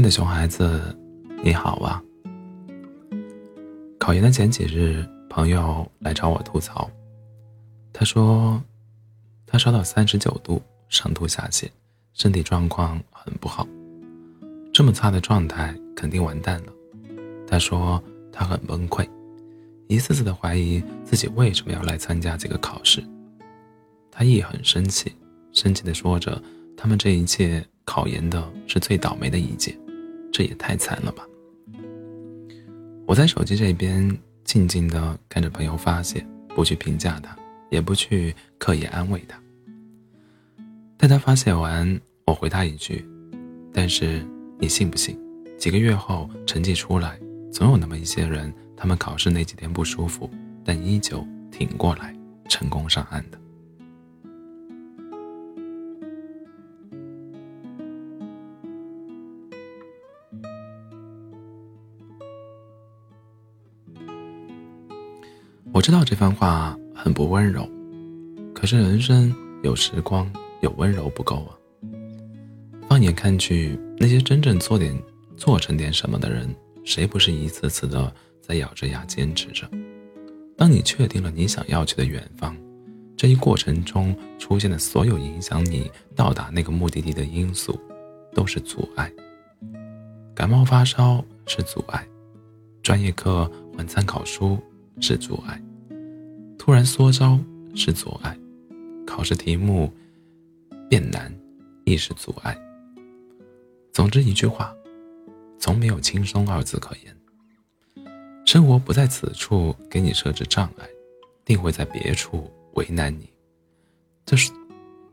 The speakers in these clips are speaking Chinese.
爱的熊孩子，你好啊！考研的前几日，朋友来找我吐槽，他说他烧到三十九度，上吐下泻，身体状况很不好，这么差的状态肯定完蛋了。他说他很崩溃，一次次的怀疑自己为什么要来参加这个考试。他亦很生气，生气的说着：“他们这一届考研的是最倒霉的一届，这也太惨了吧。”我在手机这边静静的看着朋友发泄，不去评价他，也不去刻意安慰他。待他发泄完，我回他一句：“但是你信不信？几个月后成绩出来，总有那么一些人，他们考试那几天不舒服，但依旧挺过来，成功上岸的。”我知道这番话很不温柔，可是人生有时光，有温柔不够啊。放眼看去，那些真正做点、做成点什么的人，谁不是一次次的在咬着牙坚持着？当你确定了你想要去的远方，这一过程中出现的所有影响你到达那个目的地的因素，都是阻碍。感冒发烧是阻碍，专业课换参考书是阻碍。突然缩招是阻碍，考试题目变难亦是阻碍。总之一句话，从没有轻松二字可言。生活不在此处给你设置障碍，定会在别处为难你。这是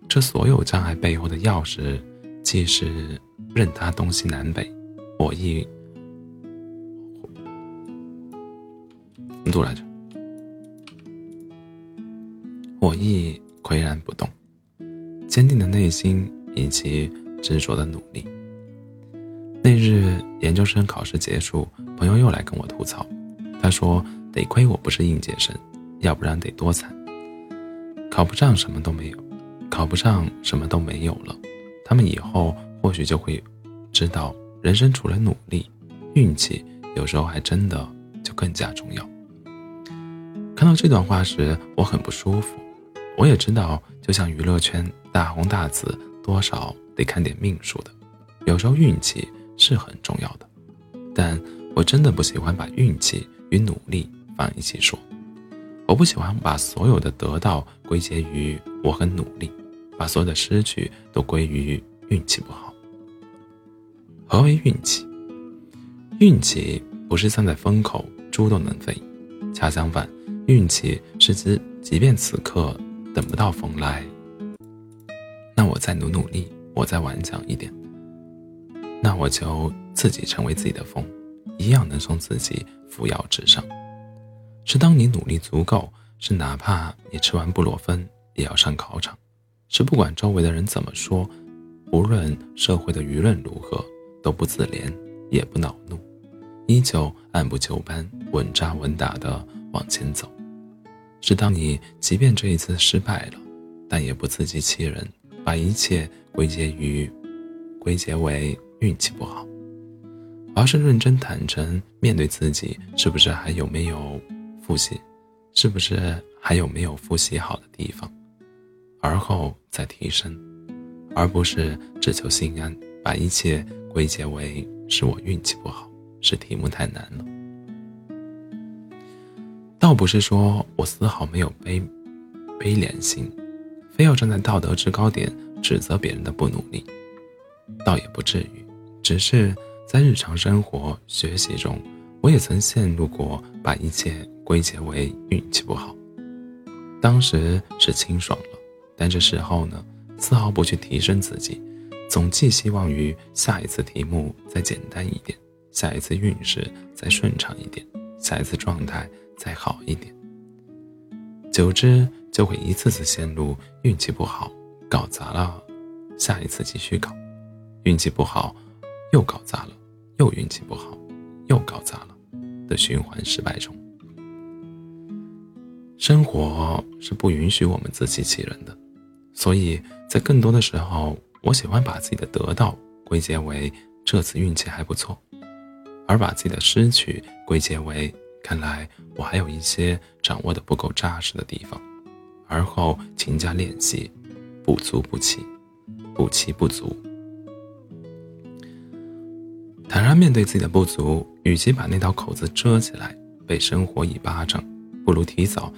这所有障碍背后的钥匙，既是任他东西南北，我亦来着？我亦岿然不动，坚定的内心以及执着的努力。那日研究生考试结束，朋友又来跟我吐槽，他说：“得亏我不是应届生，要不然得多惨。考不上什么都没有，考不上什么都没有了。他们以后或许就会知道，人生除了努力，运气有时候还真的就更加重要。”看到这段话时，我很不舒服。我也知道，就像娱乐圈大红大紫，多少得看点命数的，有时候运气是很重要的。但我真的不喜欢把运气与努力放一起说。我不喜欢把所有的得到归结于我很努力，把所有的失去都归于运气不好。何为运气？运气不是站在风口猪都能飞，恰相反，运气是指即便此刻。等不到风来，那我再努努力，我再顽强一点，那我就自己成为自己的风，一样能送自己扶摇直上。是当你努力足够，是哪怕你吃完布洛芬也要上考场，是不管周围的人怎么说，无论社会的舆论如何，都不自怜也不恼怒，依旧按部就班、稳扎稳打的往前走。是当你即便这一次失败了，但也不自欺欺人，把一切归结于归结为运气不好，而是认真坦诚面对自己是不是还有没有复习，是不是还有没有复习好的地方，而后再提升，而不是只求心安，把一切归结为是我运气不好，是题目太难了。倒不是说我丝毫没有悲悲怜心，非要站在道德制高点指责别人的不努力，倒也不至于。只是在日常生活、学习中，我也曾陷入过把一切归结为运气不好。当时是清爽了，但这时候呢，丝毫不去提升自己，总寄希望于下一次题目再简单一点，下一次运势再顺畅一点，下一次状态。再好一点，久之就会一次次陷入运气不好，搞砸了，下一次继续搞，运气不好，又搞砸了，又运气不好，又搞砸了的循环失败中。生活是不允许我们自欺欺人的，所以在更多的时候，我喜欢把自己的得到归结为这次运气还不错，而把自己的失去归结为看来我还有一些掌握的不够扎实的地方，而后勤加练习，不足不齐，补齐不足。坦然面对自己的不足，与其把那道口子遮起来，被生活一巴掌，不如提早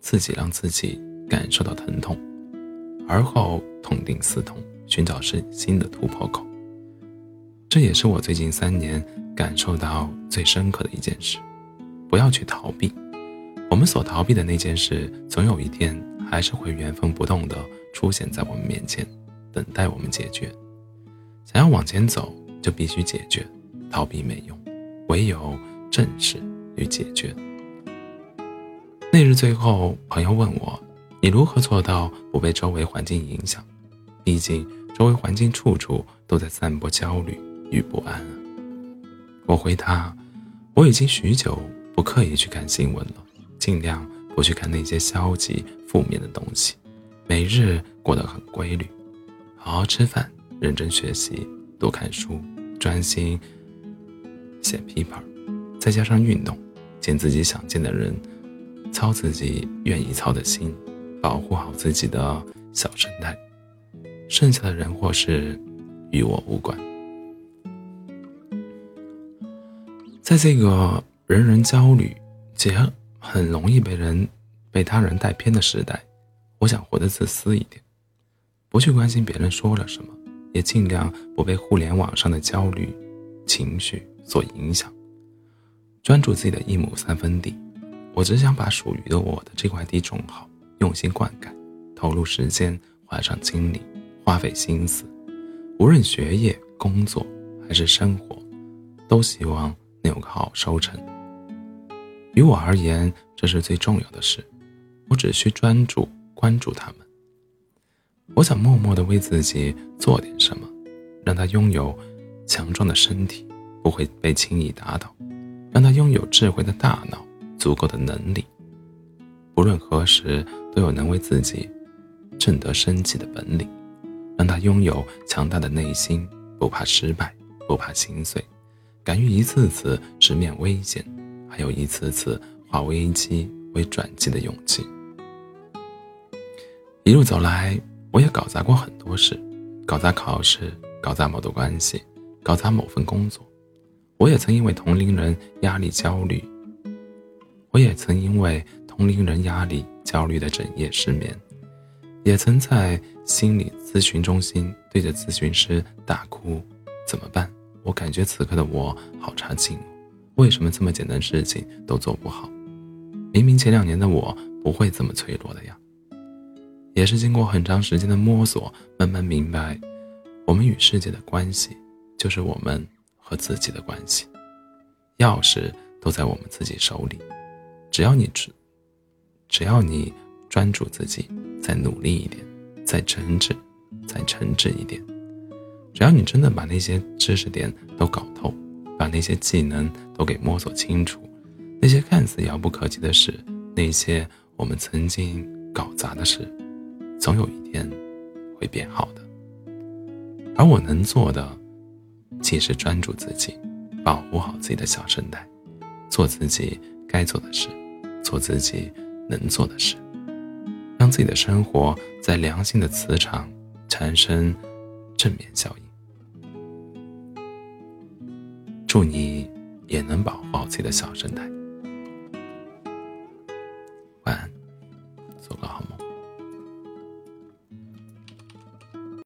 自己让自己感受到疼痛，而后痛定思痛，寻找是新的突破口。这也是我最近三年感受到最深刻的一件事：不要去逃避，我们所逃避的那件事，总有一天还是会原封不动地出现在我们面前，等待我们解决。想要往前走。就必须解决，逃避没用，唯有正视与解决。那日最后，朋友问我：“你如何做到不被周围环境影响？毕竟周围环境处处都在散播焦虑与不安啊。”我回他：“我已经许久不刻意去看新闻了，尽量不去看那些消极负面的东西，每日过得很规律，好好吃饭，认真学习，多看书。”专心写 paper，再加上运动，见自己想见的人，操自己愿意操的心，保护好自己的小生态，剩下的人或事与我无关。在这个人人焦虑且很容易被人被他人带偏的时代，我想活得自私一点，不去关心别人说了什么。也尽量不被互联网上的焦虑情绪所影响，专注自己的一亩三分地。我只想把属于的我的这块地种好，用心灌溉，投入时间，花上精力，花费心思。无论学业、工作还是生活，都希望能有个好收成。于我而言，这是最重要的事。我只需专注关注他们。我想默默地为自己做点什么，让他拥有强壮的身体，不会被轻易打倒；让他拥有智慧的大脑，足够的能力，不论何时都有能为自己挣得生计的本领；让他拥有强大的内心，不怕失败，不怕心碎，敢于一次次直面危险，还有一次次化危机为转机的勇气。一路走来。我也搞砸过很多事，搞砸考试，搞砸某段关系，搞砸某份工作。我也曾因为同龄人压力焦虑，我也曾因为同龄人压力焦虑的整夜失眠，也曾在心理咨询中心对着咨询师大哭。怎么办？我感觉此刻的我好差劲，为什么这么简单事情都做不好？明明前两年的我不会这么脆弱的呀。也是经过很长时间的摸索，慢慢明白，我们与世界的关系，就是我们和自己的关系。钥匙都在我们自己手里，只要你只，只要你专注自己，再努力一点，再诚挚，再诚挚一点，只要你真的把那些知识点都搞透，把那些技能都给摸索清楚，那些看似遥不可及的事，那些我们曾经搞砸的事。总有一天会变好的，而我能做的，其实专注自己，保护好自己的小生态，做自己该做的事，做自己能做的事，让自己的生活在良性的磁场产生正面效应。祝你也能保护好自己的小身材。